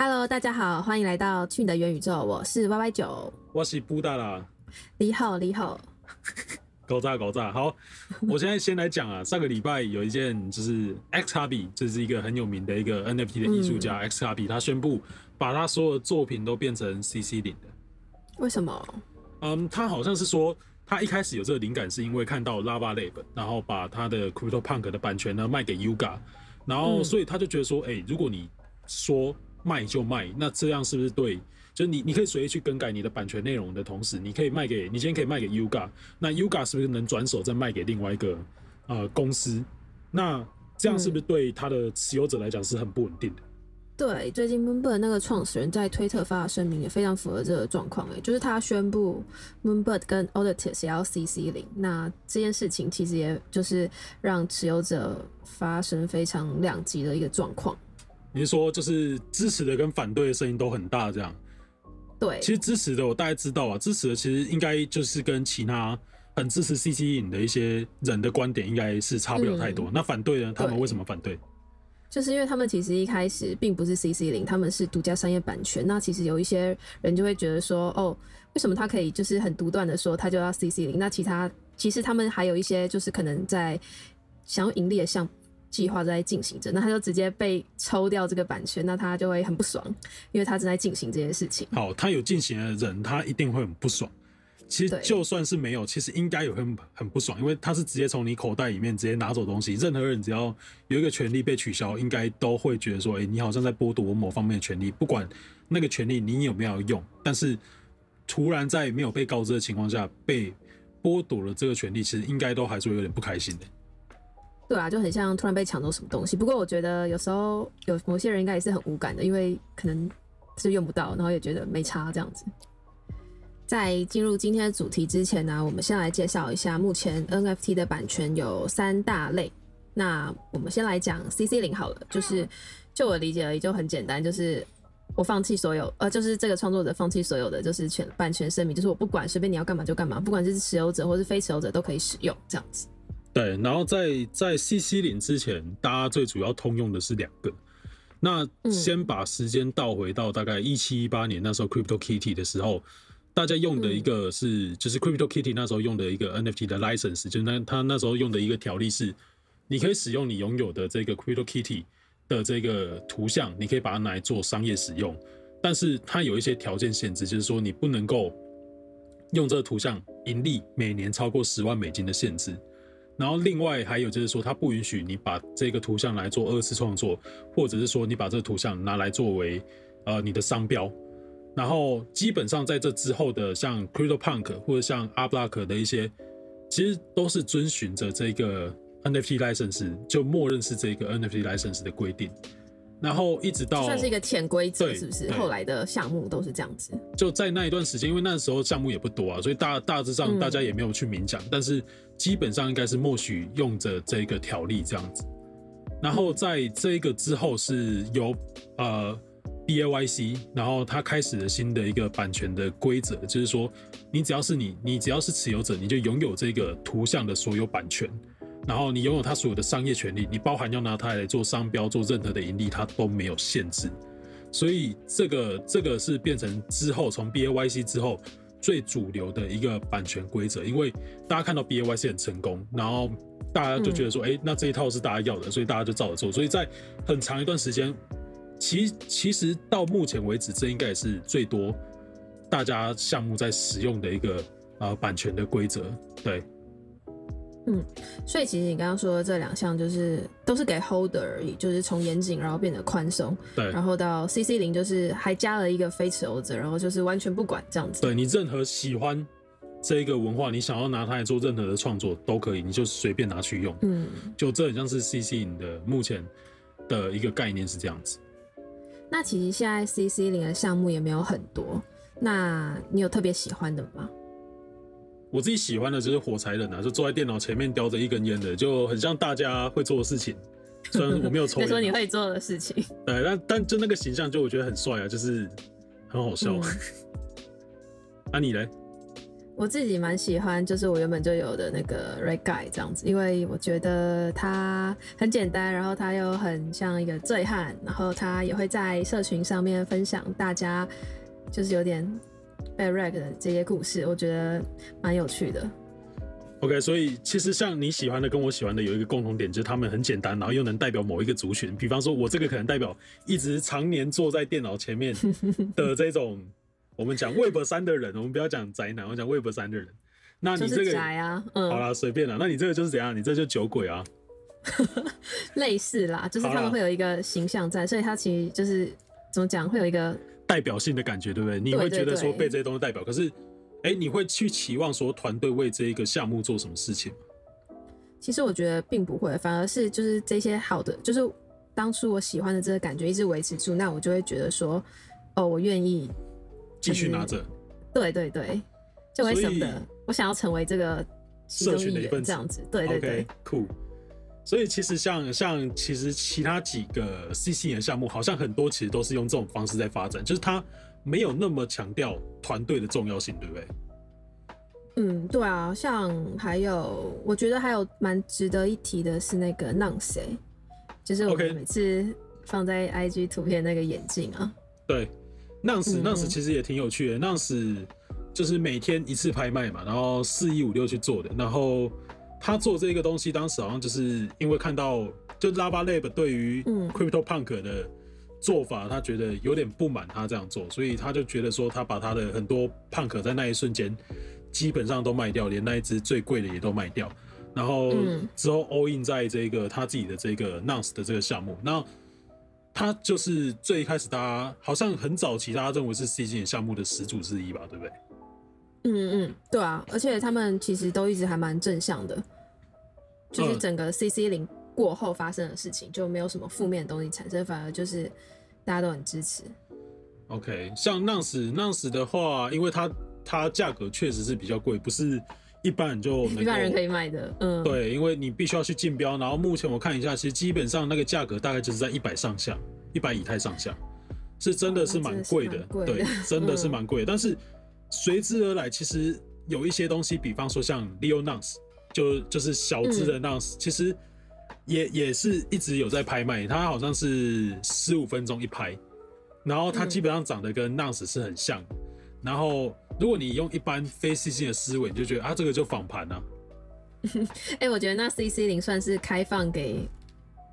Hello，大家好，欢迎来到去你的元宇宙，我是 Y Y 九，我是布达啦，你好，你好，搞炸搞炸。好，我现在先来讲啊，上个礼拜有一件就是 X 卡比，这是一个很有名的一个 NFT 的艺术家 X 卡比，他宣布把他所有的作品都变成 CC 零的。为什么？嗯，他好像是说他一开始有这个灵感，是因为看到 Lava Lab，然后把他的 Crypto Punk 的版权呢卖给 Yuga，然后所以他就觉得说，哎，如果你说卖就卖，那这样是不是对？就是你你可以随意去更改你的版权内容的同时，你可以卖给你今天可以卖给 Yuga，那 Yuga 是不是能转手再卖给另外一个呃公司？那这样是不是对它的持有者来讲是很不稳定的？对，最近 Moonbird 那个创始人在推特发的声明也非常符合这个状况，哎，就是他宣布 Moonbird 跟 Auditus 要 CC 零，那这件事情其实也就是让持有者发生非常两极的一个状况。你是说就是支持的跟反对的声音都很大这样？对，其实支持的我大概知道啊，支持的其实应该就是跟其他很支持 CC 影的一些人的观点应该是差不了太多。那反对呢？他们为什么反对？就是因为他们其实一开始并不是 CC 零，他们是独家商业版权。那其实有一些人就会觉得说，哦，为什么他可以就是很独断的说他就要 CC 零？那其他其实他们还有一些就是可能在想要盈利的项计划在进行着，那他就直接被抽掉这个版权，那他就会很不爽，因为他正在进行这件事情。好，他有进行的人，他一定会很不爽。其实就算是没有，其实应该有很很不爽，因为他是直接从你口袋里面直接拿走东西。任何人只要有一个权利被取消，应该都会觉得说，哎，你好像在剥夺我某方面的权利，不管那个权利你有没有用。但是突然在没有被告知的情况下被剥夺了这个权利，其实应该都还是会有点不开心的。对啊，就很像突然被抢走什么东西。不过我觉得有时候有某些人应该也是很无感的，因为可能是用不到，然后也觉得没差这样子。在进入今天的主题之前呢，我们先来介绍一下目前 NFT 的版权有三大类。那我们先来讲 CC 零好了，就是就我理解而已，就很简单，就是我放弃所有，呃，就是这个创作者放弃所有的就是权版权声明，就是我不管随便你要干嘛就干嘛，不管是持有者或是非持有者都可以使用这样子。对，然后在在 CC 零之前，大家最主要通用的是两个。那先把时间倒回到大概一七一八年那时候 Crypto Kitty 的时候。大家用的一个是，就是 Crypto Kitty 那时候用的一个 NFT 的 license，就是那他那时候用的一个条例是，你可以使用你拥有的这个 Crypto Kitty 的这个图像，你可以把它拿来做商业使用，但是它有一些条件限制，就是说你不能够用这个图像盈利每年超过十万美金的限制。然后另外还有就是说，它不允许你把这个图像来做二次创作，或者是说你把这个图像拿来作为呃你的商标。然后基本上在这之后的像 Crypto Punk 或者像 a b l o c k 的一些，其实都是遵循着这个 NFT license，就默认是这个 NFT license 的规定。然后一直到算是一个潜规则，是不是？后来的项目都是这样子。就在那一段时间，因为那时候项目也不多啊，所以大大致上大家也没有去明讲，但是基本上应该是默许用着这个条例这样子。然后在这个之后是由呃。B A Y C，然后他开始了新的一个版权的规则，就是说，你只要是你，你只要是持有者，你就拥有这个图像的所有版权，然后你拥有它所有的商业权利，你包含要拿它来做商标、做任何的盈利，它都没有限制。所以这个这个是变成之后从 B A Y C 之后最主流的一个版权规则，因为大家看到 B A Y C 很成功，然后大家就觉得说，哎，那这一套是大家要的，所以大家就照着做。所以在很长一段时间。其其实到目前为止，这应该也是最多大家项目在使用的一个呃版权的规则，对。嗯，所以其实你刚刚说的这两项就是都是给 holder 而已，就是从严谨然后变得宽松，对。然后到 CC 零就是还加了一个非持有者，然后就是完全不管这样子。对你任何喜欢这一个文化，你想要拿它来做任何的创作都可以，你就随便拿去用。嗯，就这很像是 CC 零的目前的一个概念是这样子。那其实现在 CC 零的项目也没有很多，那你有特别喜欢的吗？我自己喜欢的就是火柴人啊，就坐在电脑前面叼着一根烟的，就很像大家会做的事情。虽然我没有抽，说你会做的事情。对，但但就那个形象，就我觉得很帅啊，就是很好笑。那 你嘞？我自己蛮喜欢，就是我原本就有的那个 Red Guy 这样子，因为我觉得他很简单，然后他又很像一个醉汉，然后他也会在社群上面分享大家就是有点被 rag 的这些故事，我觉得蛮有趣的。OK，所以其实像你喜欢的跟我喜欢的有一个共同点，就是他们很简单，然后又能代表某一个族群。比方说，我这个可能代表一直常年坐在电脑前面的这种。我们讲 Web 三的人，我们不要讲宅男，我讲 Web 三的人。那你这个宅啊，嗯，好啦，随便啦。那你这个就是怎样？你这就酒鬼啊？类似啦，就是他们会有一个形象在，所以他其实就是怎么讲，会有一个代表性的感觉，对不对？你会觉得说被这些东西代表，可是，哎，你会去期望说团队为这一个项目做什么事情吗？其实我觉得并不会，反而是就是这些好的，就是当初我喜欢的这个感觉一直维持住，那我就会觉得说，哦，我愿意。继续拿着，对对对，就会舍得。我想要成为这个社群的一份子，这样子，对对对，酷。所以其实像像其实其他几个 CC 的项目，好像很多其实都是用这种方式在发展，就是它没有那么强调团队的重要性，对不对？嗯，对啊。像还有，我觉得还有蛮值得一提的是那个 Nance，就是我每次放在 IG 图片那个眼镜啊，对。浪史浪史其实也挺有趣的，浪史就是每天一次拍卖嘛，然后四一五六去做的。然后他做这个东西，当时好像就是因为看到就 Lava Lab 对于 Crypto Punk 的做法，他觉得有点不满，他这样做，所以他就觉得说他把他的很多 Punk 在那一瞬间基本上都卖掉，连那一只最贵的也都卖掉，然后之后 All In 在这个他自己的这个 Nance 的这个项目，那。他就是最开始，大家好像很早期，大家认为是 C G 项目的始祖之一吧，对不对？嗯嗯，对啊，而且他们其实都一直还蛮正向的，就是整个 C C 零过后发生的事情，就没有什么负面的东西产生，反而就是大家都很支持。OK，像 Nance Nance 的话，因为它它价格确实是比较贵，不是。一般人就一般人可以买的，嗯，对，因为你必须要去竞标，然后目前我看一下，其实基本上那个价格大概就是在一百上下，一百以太上下，是真的是蛮贵的，对，真的是蛮贵。但是随之而来，其实有一些东西，比方说像 Leo Nance，就就是小只的 Nance，其实也也是一直有在拍卖，它好像是十五分钟一拍，然后它基本上长得跟 Nance 是很像，然后。如果你用一般非 CC 的思维，你就觉得啊，这个就仿盘啊。哎，我觉得那 CC 零算是开放给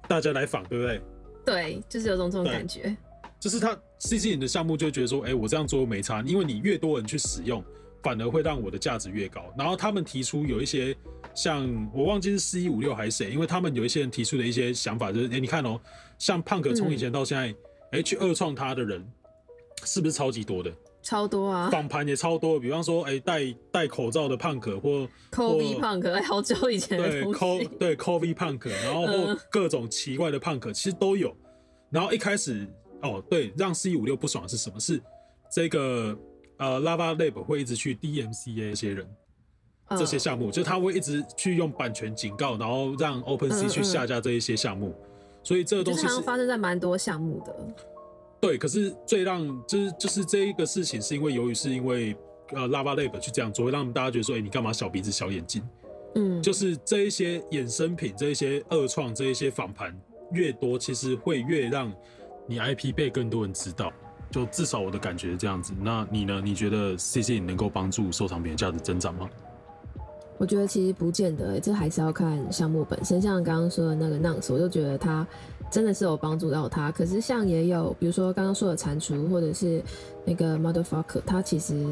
大家来仿，对不对？对，就是有种这种感觉。就是他 CC 你的项目就觉得说，哎，我这样做没差，因为你越多人去使用，反而会让我的价值越高。然后他们提出有一些像我忘记是四一五六还是谁，因为他们有一些人提出的一些想法，就是哎，你看哦，像胖哥从以前到现在，哎，去二创他的人是不是超级多的？超多啊，访盘也超多。比方说，哎，戴戴口罩的胖可或 COVID 胖可，哎，好久以前对 Co 对 COVID 胖可，然后或各种奇怪的胖可，其实都有。然后一开始，哦，对，让 C 五六不爽的是什么？是这个呃，Lava Lab 会一直去 DMCA 这些人这些项目，就他会一直去用版权警告，然后让 OpenSea 去下架这一些项目。所以这个东西是发生在蛮多项目的。对，可是最让就是就是这一个事情，是因为由于是因为呃，Lava Lab 去这样做，会让大家觉得说，哎，你干嘛小鼻子小眼睛？嗯，就是这一些衍生品，这一些二创，这一些仿盘越多，其实会越让你 IP 被更多人知道。就至少我的感觉是这样子。那你呢？你觉得 CC 能够帮助收藏品的价值增长吗？我觉得其实不见得，这还是要看项目本身。像刚刚说的那个 Nance，我就觉得它。真的是有帮助到他，可是像也有，比如说刚刚说的蟾蜍，或者是那个 Motherfucker，他其实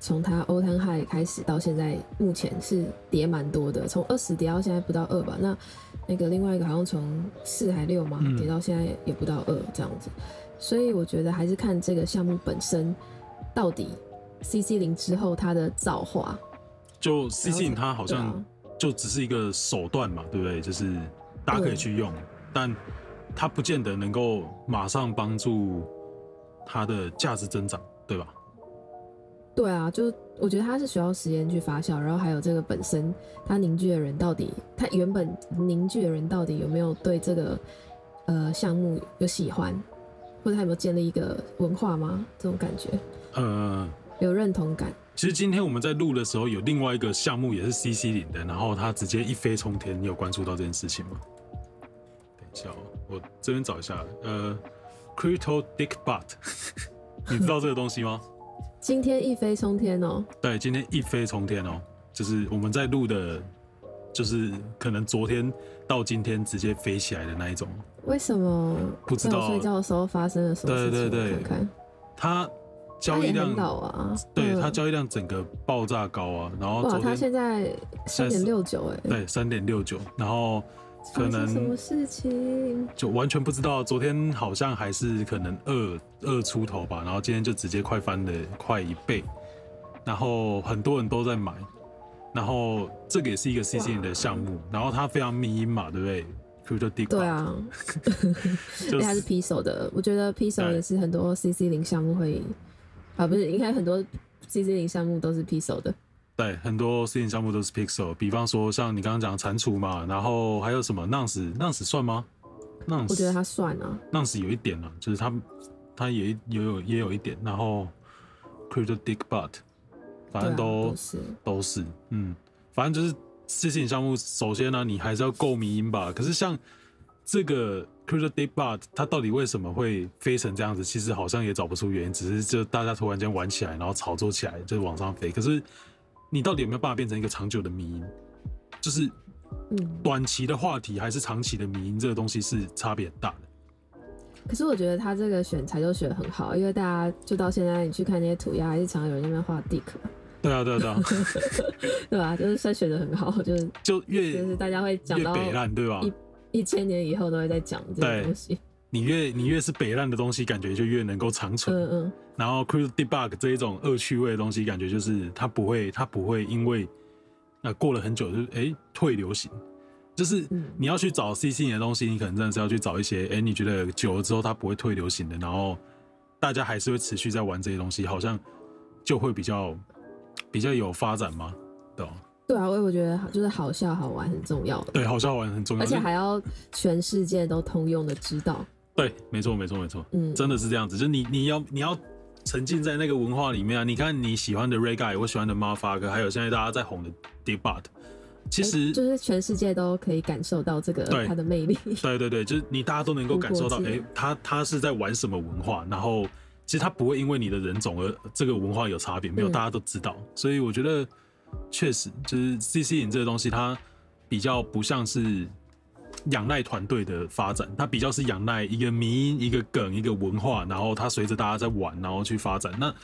从他 Old High 开始到现在，目前是跌蛮多的，从二十跌到现在不到二吧。那那个另外一个好像从四还六嘛，跌到现在也不到二这样子。所以我觉得还是看这个项目本身到底 CC 零之后它的造化。就 CC 零它好像就只是一个手段嘛，对不对？就是大家可以去用，但。它不见得能够马上帮助它的价值增长，对吧？对啊，就我觉得它是需要时间去发酵，然后还有这个本身它凝聚的人到底，它原本凝聚的人到底有没有对这个呃项目有喜欢，或者他有没有建立一个文化吗？这种感觉，呃，有认同感。其实今天我们在录的时候，有另外一个项目也是 CC 领的，然后它直接一飞冲天。你有关注到这件事情吗？等一下，我这边找一下。呃，Crypto Dick Butt，你知道这个东西吗？今天一飞冲天哦。对，今天一飞冲天哦，就是我们在录的，就是可能昨天到今天直接飞起来的那一种。为什么？不知道睡觉的时候发生了什么事情？对对对，看看。它。交易量啊，对它交易量整个爆炸高啊，然后哇，它现在三点六九哎，对，三点六九，然后可能什么事情就完全不知道，昨天好像还是可能二二出头吧，然后今天就直接快翻了快一倍，然后很多人都在买，然后这个也是一个 C C 的项目，然后它非常迷因嘛，对不对？Crypto D 对啊，因为它是 P 手的，我觉得 P 手也是很多 C C 零项目会。啊，不是，应该很多 C C 零项目都是 Pixel 的。对，很多 C 零项目都是 Pixel。比方说，像你刚刚讲蟾蜍嘛，然后还有什么 Nance，Nance 算吗？Nance，我觉得它算啊。Nance 有一点啊，就是它，它也也有也有一点。然后 Crypto Dick Butt，反正都是都是，嗯，反正就是 C C 零项目。首先呢，你还是要够迷因吧。可是像这个。Crypto Deep Bot 它到底为什么会飞成这样子？其实好像也找不出原因，只是就大家突然间玩起来，然后炒作起来，就是往上飞。可是你到底有没有办法变成一个长久的迷因？就是短期的话题还是长期的迷因，这个东西是差别很大的。可是我觉得他这个选材就选的很好，因为大家就到现在你去看那些涂鸦，还是常有人在那边画 Dick。对啊，对啊，对啊，对吧？就是算选的很好，就是就越就是大家会讲到北烂，对吧？一千年以后都会在讲这个东西。你越你越是北烂的东西，感觉就越能够长存。嗯嗯。然后 c r u i s e Debug 这一种恶趣味的东西，感觉就是它不会，它不会因为那过了很久就哎退流行。就是你要去找 C C 的东西，你可能真的是要去找一些哎你觉得久了之后它不会退流行的，然后大家还是会持续在玩这些东西，好像就会比较比较有发展吗？对吧？对啊，我我觉得就是好笑好玩很重要的。对，好笑好玩很重要，而且还要全世界都通用的知道。对，没错没错没错，嗯，真的是这样子，就你你要你要沉浸在那个文化里面啊！你看你喜欢的 Ray Guy，我喜欢的 m a f a 哥，还有现在大家在红的 Debut，其实就是全世界都可以感受到这个它的魅力。对对对，就是你大家都能够感受到，哎，他他是在玩什么文化？然后其实他不会因为你的人种而这个文化有差别，没有，大家都知道。所以我觉得。确实，就是 C C 影这个东西，它比较不像是仰赖团队的发展，它比较是仰赖一个迷、一个梗、一个文化，然后它随着大家在玩，然后去发展。那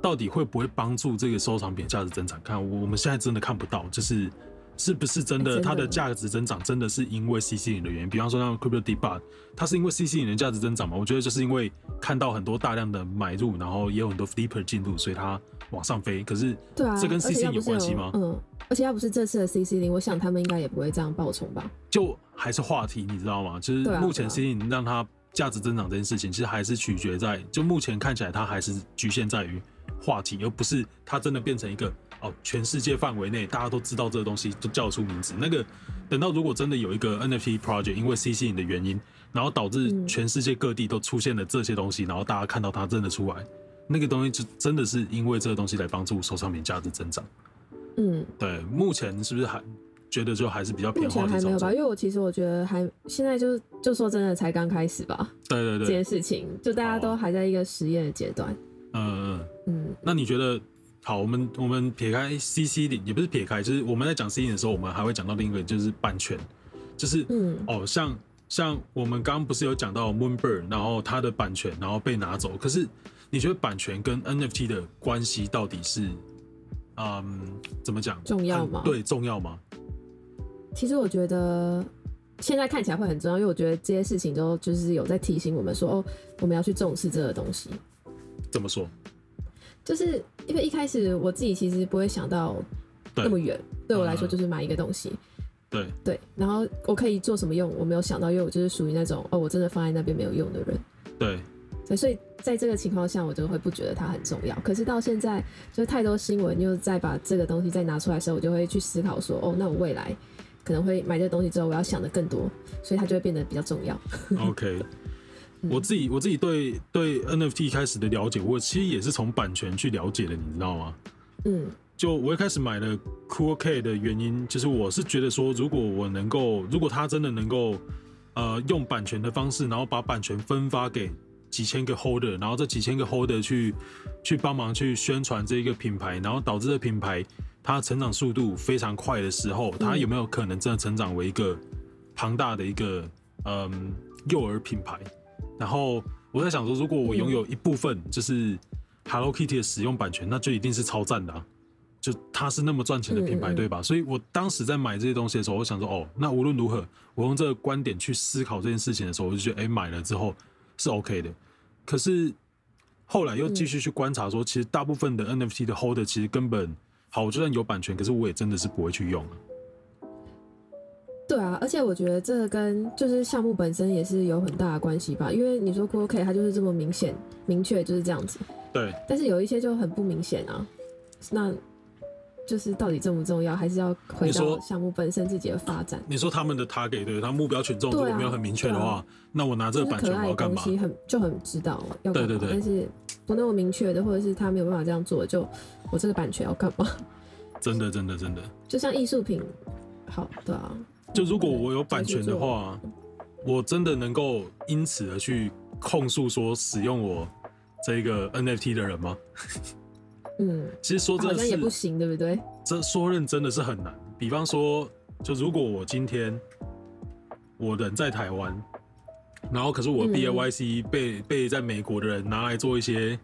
到底会不会帮助这个收藏品价值增长？看我们现在真的看不到，就是是不是真的它的价值增长真的是因为 C C 零的原因？比方说像 Crypto Debug，它是因为 C C 零的价值增长吗？我觉得就是因为看到很多大量的买入，然后也有很多 Deeper 进入，所以它。往上飞，可是对啊，这跟 C C 有关系吗？嗯，而且要不是这次的 C C 零，我想他们应该也不会这样爆冲吧。就还是话题，你知道吗？就是目前 C C 零让它价值增长这件事情，其实还是取决在，就目前看起来它还是局限在于话题，而不是它真的变成一个哦，全世界范围内大家都知道这个东西，都叫出名字。那个等到如果真的有一个 N F T project，因为 C C 你的原因，然后导致全世界各地都出现了这些东西，然后大家看到它真的出来。那个东西就真的是因为这个东西来帮助收藏品价值增长。嗯，对，目前是不是还觉得就还是比较偏好还没有吧？因为我其实我觉得还现在就就说真的才刚开始吧。对对对，这件事情就大家都还在一个实验的阶段。嗯嗯嗯。那你觉得好？我们我们撇开 C C 的，也不是撇开，就是我们在讲 C C 的时候，我们还会讲到另一个就是版权，就是嗯哦，像像我们刚刚不是有讲到 Moonbird，然后它的版权然后被拿走，可是。你觉得版权跟 NFT 的关系到底是，嗯，怎么讲？重要吗？对，重要吗？其实我觉得现在看起来会很重要，因为我觉得这些事情都就是有在提醒我们说，哦，我们要去重视这个东西。怎么说？就是因为一开始我自己其实不会想到那么远，对我来说就是买一个东西。对对，然后我可以做什么用？我没有想到，因为我就是属于那种哦，我真的放在那边没有用的人。对。对，所以在这个情况下，我就会不觉得它很重要。可是到现在，就太多新闻又再把这个东西再拿出来的时候，我就会去思考说，哦，那我未来可能会买这个东西之后，我要想的更多，所以它就会变得比较重要。OK，我自己我自己对对 NFT 开始的了解，我其实也是从版权去了解的，你知道吗？嗯，就我一开始买了 Cool K 的原因，就是我是觉得说，如果我能够，如果他真的能够，呃，用版权的方式，然后把版权分发给几千个 Holder，然后这几千个 Holder 去去帮忙去宣传这一个品牌，然后导致这品牌它成长速度非常快的时候，它有没有可能真的成长为一个庞大的一个嗯幼儿品牌？然后我在想说，如果我拥有一部分就是 Hello Kitty 的使用版权，那就一定是超赞的、啊。就它是那么赚钱的品牌，对吧？所以我当时在买这些东西的时候，我想说，哦，那无论如何，我用这个观点去思考这件事情的时候，我就觉得，哎，买了之后是 OK 的。可是后来又继续去观察说，其实大部分的 NFT 的 holder 其实根本好，我就算有版权，可是我也真的是不会去用啊。对啊，而且我觉得这个跟就是项目本身也是有很大的关系吧，因为你说 Cool K 它就是这么明显明确就是这样子，对，但是有一些就很不明显啊，那就是到底重不重要，还是要回到项目本身自己的发展。你说他们的 target 对，他目标群众如果没有很明确的话，那我拿这个版权我要干嘛？很就很知道要干嘛，对对对但是不那么明确的，或者是他没有办法这样做，就我这个版权要干嘛？真的，真的，真的。就像艺术品，好，的啊，就如果我有版权的话，我真的能够因此而去控诉说使用我这个 NFT 的人吗？嗯，其实说真的也不，行，对不对？这说认真的是很难。比方说，就如果我今天我人在台湾，然后可是我嗯 BAYC 被、被在美国的人拿来做一些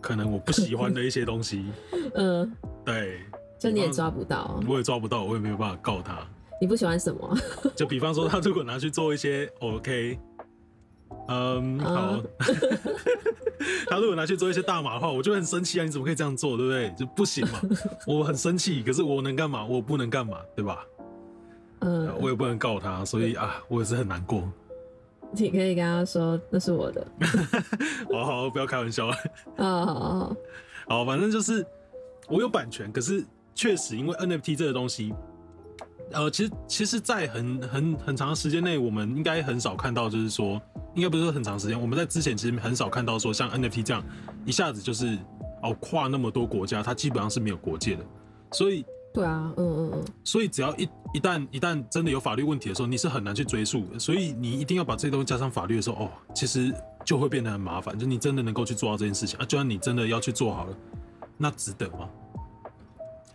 可能我不喜欢的一些东西，嗯，对，就你也抓不到，我也抓不到，我也没有办法告他。你不喜欢什么？就比方说，他如果拿去做一些 OK，嗯，好啊，他如果拿去做一些大码的话，我就很生气啊！你怎么可以这样做，对不对？就不行嘛，我很生气，可是我能干嘛？我不能干嘛，对吧？嗯，我也不能告他，所以啊，我也是很难过。你可以跟他说那是我的。好好，不要开玩笑了。啊，好好好，好，反正就是我有版权，可是确实因为 NFT 这个东西，呃，其实其实，在很很很长的时间内，我们应该很少看到，就是说，应该不是说很长时间，我们在之前其实很少看到说像 NFT 这样一下子就是哦跨那么多国家，它基本上是没有国界的，所以对啊，嗯嗯嗯，所以只要一一旦一旦真的有法律问题的时候，你是很难去追溯的。所以你一定要把这些东西加上法律的时候，哦，其实就会变得很麻烦。就你真的能够去做到这件事情啊，就算你真的要去做好了，那值得吗？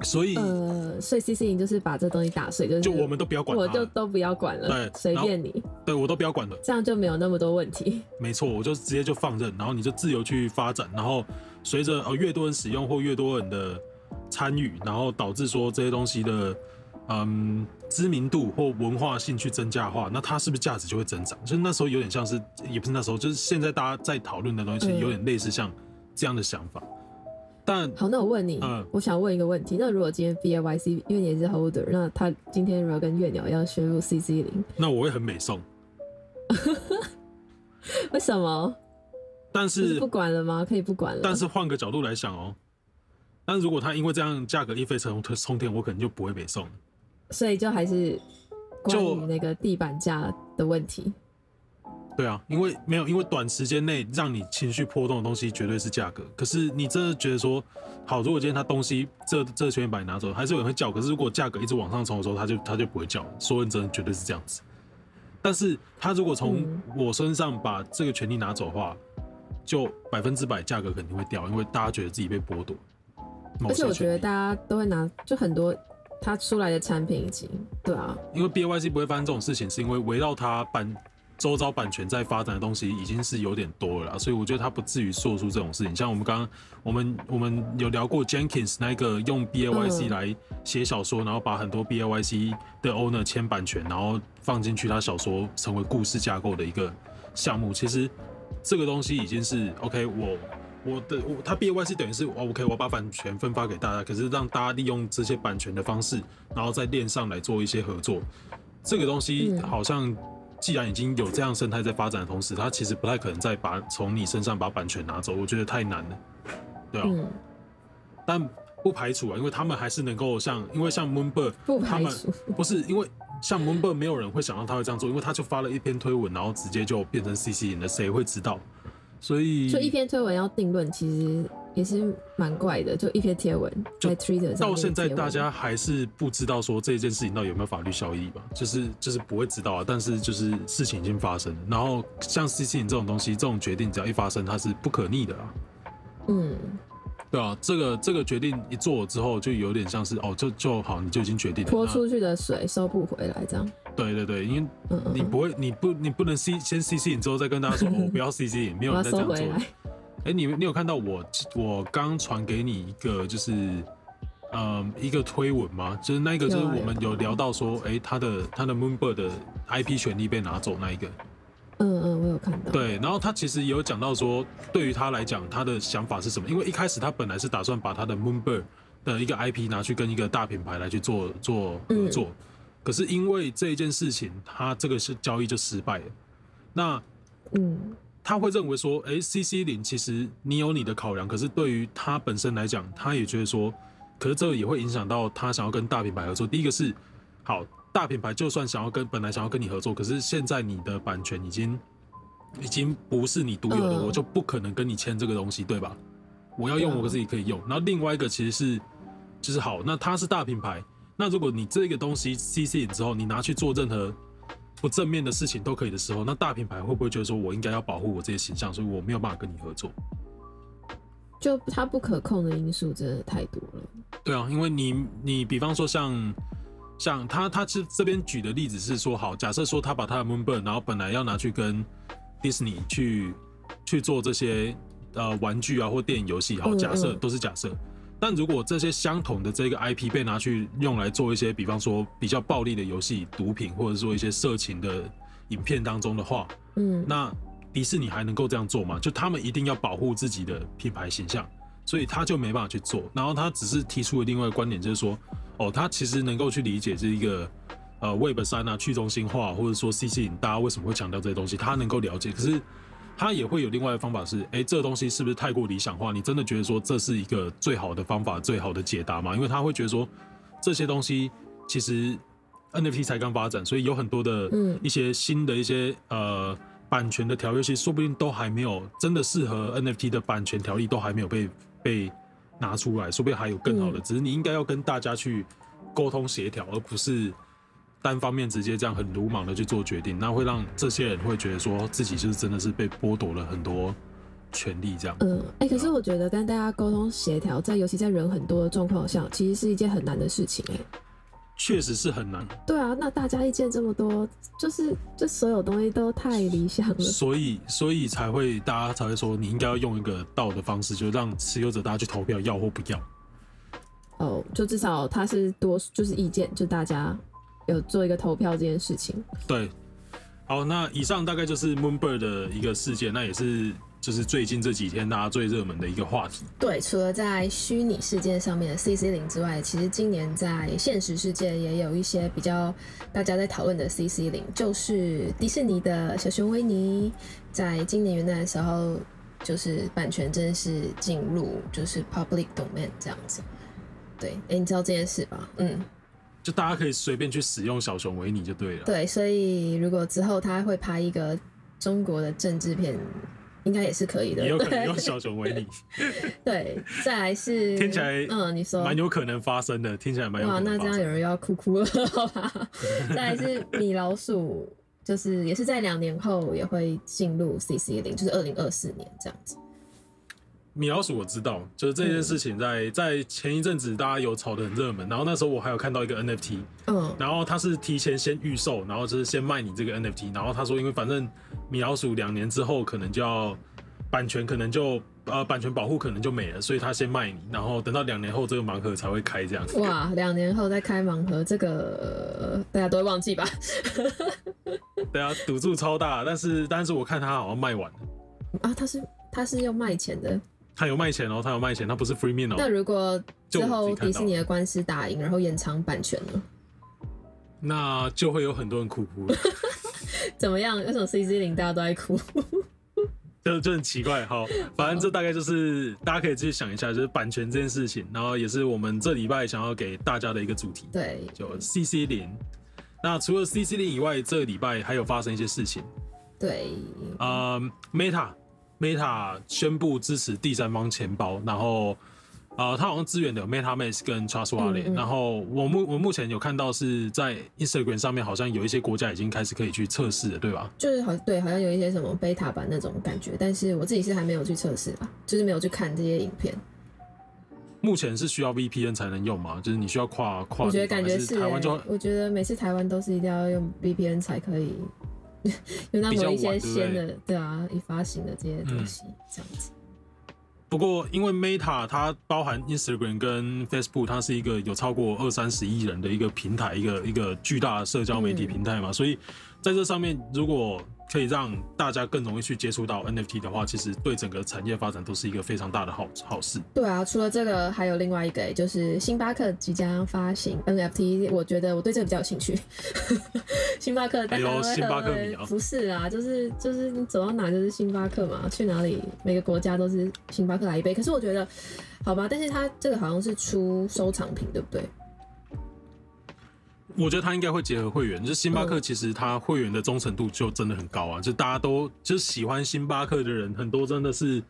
所以呃，所以 C C 就是把这东西打碎，就是就我们都不要管我，就都不要管了，对随便你，对我都不要管了。这样就没有那么多问题。没错，我就直接就放任，然后你就自由去发展，然后随着呃越多人使用或越多人的参与，然后导致说这些东西的嗯知名度或文化性去增加的话，那它是不是价值就会增长？就是那时候有点像是，也不是那时候，就是现在大家在讨论的东西，其实嗯有点类似像这样的想法。但好，那我问你，嗯我想问一个问题，那如果今天 B A Y C 因为你也是 holder，那他今天如果跟月鸟要宣布 C C 零，那我会很美送，为什么？但是是不管了吗？可以不管了？但是换个角度来想哦，但如果他因为这样价格一飞冲冲天，我可能就不会美送。所以就还是关就于那个地板价的问题。对啊，因为没有，因为短时间内让你情绪波动的东西绝对是价格。可是你真的觉得说，好，如果今天他东西这这圈把你拿走，还是有人会叫。可是如果价格一直往上冲的时候，他就他就不会叫了。说认真，绝对是这样子。但是他如果从嗯我身上把这个权利拿走的话，就百分之百价格肯定会掉，因为大家觉得自己被剥夺。某而且我觉得大家都会拿，就很多他出来的产品已经对啊，因为 B Y C 不会发生这种事情，是因为围绕他版周遭版权在发展的东西已经是有点多了啦，所以我觉得他不至于做出这种事情。像我们刚刚我们我们有聊过 Jenkins 那个用 B A Y C 嗯来写小说，然后把很多 B A Y C 的 owner 签版权，然后放进去他小说成为故事架构的一个项目。其实这个东西已经是 OK，我。我的我他 B A Y C 等于是 OK，我把版权分发给大家，可是让大家利用这些版权的方式，然后在链上来做一些合作。这个东西嗯好像既然已经有这样生态在发展的同时，它其实不太可能再把从你身上把版权拿走，我觉得太难了，对啊。嗯，但不排除啊，因为他们还是能够像，因为像 Moonbird 不他们。不是因为像 Moonbird 没有人会想到他会这样做，因为他就发了一篇推文，然后直接就变成 CC 赢了，谁会知道？所以就一篇推文要定论，其实也是蛮怪的，就一篇贴文在 Twitter 到现在大家还是不知道说这件事情到底有没有法律效益吧？就是就是不会知道啊。但是就是事情已经发生了，然后像 C C 这种东西，这种决定只要一发生，它是不可逆的啊。嗯，对啊，这个这个决定一做之后，就有点像是哦，就就好，你就已经决定了，泼出去的水收不回来，这样。对对对，因为你不会，你不你不能 C 先 C C 之后再跟大家说哦，不要 C C，没有人在这样做。哎，你你有看到我我刚传给你一个就是，呃，一个推文吗？就是那个就是我们有聊到说，哎，他的他的 Moonbird 的 IP 权利被拿走那一个。嗯嗯，我有看到。对，然后他其实有讲到说，对于他来讲，他的想法是什么？因为一开始他本来是打算把他的 Moonbird 的一个 IP 拿去跟一个大品牌来去做做合作，可是因为这一件事情，他这个是交易就失败了。那嗯。他会认为说，哎，C C 零其实你有你的考量，可是对于他本身来讲，他也觉得说，可是这个也会影响到他想要跟大品牌合作。第一个是，好，大品牌就算想要跟本来想要跟你合作，可是现在你的版权已经已经不是你独有的，我就不可能跟你签这个东西，对吧？我要用我自己可以用。然后另外一个其实是，就是好，那他是大品牌，那如果你这个东西 C C 之后，你拿去做任何。不正面的事情都可以的时候，那大品牌会不会觉得说我应该要保护我这些形象，所以我没有办法跟你合作？就它不可控的因素真的太多了。对啊，因为你你比方说像像他他这这边举的例子是说，好，假设说他把他的 Moonbird，然后本来要拿去跟 Disney 去去做这些呃玩具啊或电影游戏，好，假设都是假设。但如果这些相同的这个 IP 被拿去用来做一些，比方说比较暴力的游戏、毒品，或者说一些色情的影片当中的话，嗯，那迪士尼还能够这样做吗？就他们一定要保护自己的品牌形象，所以他就没办法去做。然后他只是提出了另外一个观点，就是说，哦，他其实能够去理解这一个呃 Web 三啊、去中心化，或者说 CC，大家为什么会强调这些东西，他能够了解。可是。他也会有另外的方法，是哎，这个东西是不是太过理想化？你真的觉得说这是一个最好的方法、最好的解答吗？因为他会觉得说这些东西其实 NFT 才刚发展，所以有很多的一些新的一些呃版权的条约，其实说不定都还没有真的适合 NFT 的版权条例都还没有被被拿出来，说不定还有更好的。只是你应该要跟大家去沟通协调，而不是。单方面直接这样很鲁莽的去做决定，那会让这些人会觉得说自己就是真的是被剥夺了很多权利这样。嗯，哎，可是我觉得跟大家沟通协调，在尤其在人很多的状况下，其实是一件很难的事情。哎，确实是很难。对啊，那大家意见这么多，就是这所有东西都太理想了。所以，所以才会大家才会说，你应该要用一个道的方式，就让持有者大家去投票，要或不要。哦，就至少他是多，就是意见，就大家。有做一个投票这件事情。对，好，那以上大概就是 Moonbird 的一个事件，那也是就是最近这几天大家最热门的一个话题。对，除了在虚拟世界上面的 CC 零之外，其实今年在现实世界也有一些比较大家在讨论的 CC 零，就是迪士尼的小熊维尼，在今年元旦的时候，就是版权正式进入就是 Public Domain 这样子。对，哎，你知道这件事吧？嗯。就大家可以随便去使用小熊维尼就对了。对，所以如果之后他会拍一个中国的政治片，应该也是可以的。也有可能用小熊维尼。对，再来是听起来，嗯，你说蛮有可能发生的，听起来蛮有可能哇，那这样有人要哭哭了，好吧？再来是米老鼠，就是也是在两年后也会进入 CC 零，就是二零二四年这样子。米老鼠我知道，就是这件事情在在前一阵子大家有炒得很热门，然后那时候我还有看到一个 NFT，嗯，然后他是提前先预售，然后就是先卖你这个 NFT，然后他说因为反正米老鼠两年之后可能就要版权可能就呃版权保护可能就没了，所以他先卖你，然后等到两年后这个盲盒才会开这样。哇，两年后再开盲盒，这个大家都会忘记吧？对啊，赌注超大，但是但是我看他好像卖完了啊，他是他是要卖钱的。他有卖钱哦，他有卖钱，他不是 free meal 哦。那如果之后迪士尼的官司打赢，然后延长版权呢？那就会有很多人哭哭了。怎么样？为什么 C C 零大家都在哭？就就很奇怪。好，反正这大概就是大家可以自己想一下，就是版权这件事情，然后也是我们这礼拜想要给大家的一个主题。对，就 C C 零。那除了 C C 零以外，这个礼拜还有发生一些事情。对，啊，Meta。Meta 宣布支持第三方钱包，然后。啊，它好像支援的有 MetaMask 跟 Trust Wallet，然后我目我目前有看到是在 Instagram 上面，好像有一些国家已经开始可以去测试了，对吧？就是好对，好像有一些什么 beta 版那种感觉，但是我自己是还没有去测试吧，就是没有去看这些影片。目前是需要 VPN 才能用吗？就是你需要跨跨？我觉得感觉是台湾就，我觉得每次台湾都是一定要用 VPN 才可以 有那么一些先的，对啊，已发行的这些东西这样子。不过，因为 Meta 它包含 Instagram 跟 Facebook，它是一个有超过二三十亿人的一个平台，一个一个巨大的社交媒体平台嘛，所以在这上面，如果可以让大家更容易去接触到 NFT 的话，其实对整个产业发展都是一个非常大的好好事。对啊，除了这个，还有另外一个，就是星巴克即将发行 NFT，我觉得我对这个比较有兴趣。星巴克，还有星巴克米啊？不是啊，就是就是你走到哪就是星巴克嘛，去哪里每个国家都是星巴克来一杯。可是我觉得，好吧，但是它这个好像是出收藏品，对不对？我觉得他应该会结合会员，就是星巴克其实他会员的忠诚度就真的很高啊，就大家都就是喜欢星巴克的人很多，真的是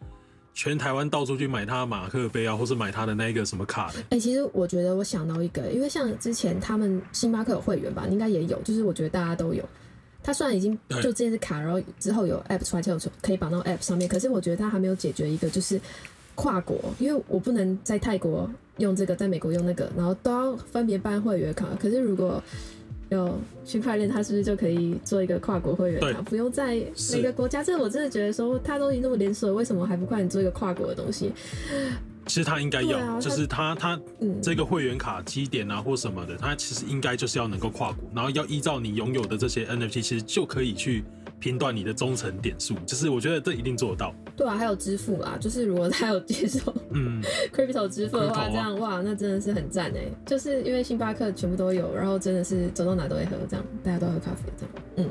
全台湾到处去买他马克杯啊，或是买他的那个什么卡的。哎，其实我觉得我想到一个，因为像之前他们星巴克有会员吧，应该也有，就是我觉得大家都有。他虽然已经就之前是卡，然后之后有 App 出来就可以绑到 App 上面，可是我觉得他还没有解决一个就是跨国，因为我不能在泰国。用这个在美国用那个，然后都要分别办会员卡。可是如果有区块链，它是不是就可以做一个跨国会员卡？不用在每个国家。这我真的觉得说，它都已经那么连锁，为什么还不快点做一个跨国的东西？其实它应该要，就是它它这个会员卡基点啊或什么的，它其实应该就是要能够跨国，然后要依照你拥有的这些 NFT，其实就可以去。评断你的忠诚点数，就是我觉得这一定做得到。对啊，还有支付啦，就是如果他有接受嗯 crypto 支付的话，这样哇，那真的是很赞哎。就是因为星巴克全部都有，然后真的是走到哪都会喝，这样大家都喝咖啡这样。嗯，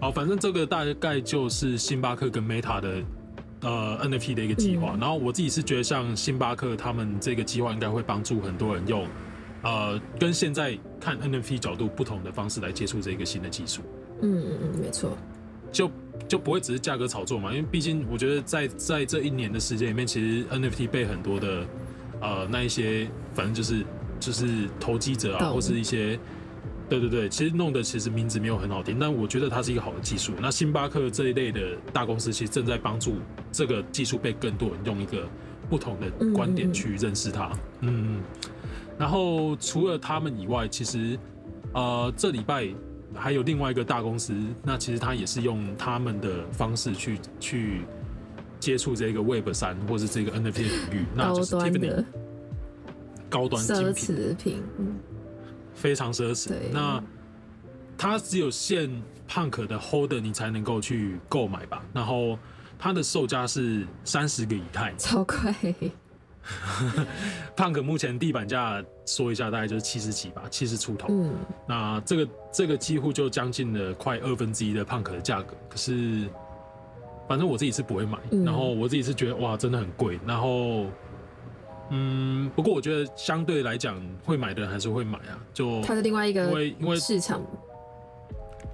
好，反正这个大概就是星巴克跟 Meta 的呃 NFT 的一个计划。然后我自己是觉得，像星巴克他们这个计划应该会帮助很多人用呃跟现在看 NFT 角度不同的方式来接触这个新的技术。嗯嗯嗯，没错。就就不会只是价格炒作嘛？因为毕竟我觉得在在这一年的时间里面，其实 NFT 被很多的呃那一些反正就是就是投机者啊，或是一些对对对，其实弄的其实名字没有很好听，但我觉得它是一个好的技术。那星巴克这一类的大公司其实正在帮助这个技术被更多人用一个不同的观点去认识它。嗯嗯，然后除了他们以外，其实呃这礼拜。还有另外一个大公司，那其实他也是用他们的方式去去接触这个 Web 三或是这个 NFT 领域，那就是 Tiffany 高端奢侈品，非常奢侈。那它只有限 Punk 的 Holder 你才能够去购买吧？然后它的售价是三十个以太，超贵。Punk 目前地板价说一下，大概就是七十几吧，七十出头。嗯，那这个这个几乎就将近了快二分之一的 Punk 的价格。可是，反正我自己是不会买，然后我自己是觉得哇，真的很贵。然后，嗯，不过我觉得相对来讲，会买的人还是会买啊。就它是另外一个，因为因为市场，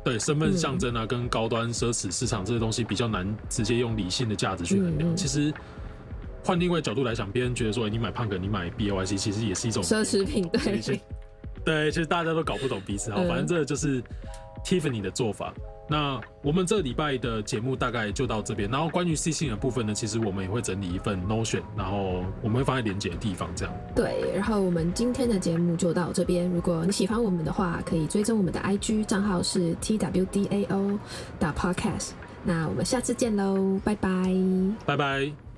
对身份象征啊，跟高端奢侈市场这些东西比较难直接用理性的价值去衡量。其实。换另外角度来讲，别人觉得说，你买 Punk，你买 B O I C，其实也是一种奢侈品，对，对，其实大家都搞不懂彼此。好，反正这就是 Tiffany 的做法。那我们这礼拜的节目大概就到这边。然后关于 C 信的部分呢，其实我们也会整理一份 Notion，然后我们会放在连接的地方，这样。对，然后我们今天的节目就到这边。如果你喜欢我们的话，可以追踪我们的 I G 账号是 T W D A O 打 Podcast。那我们下次见喽，拜拜，拜拜。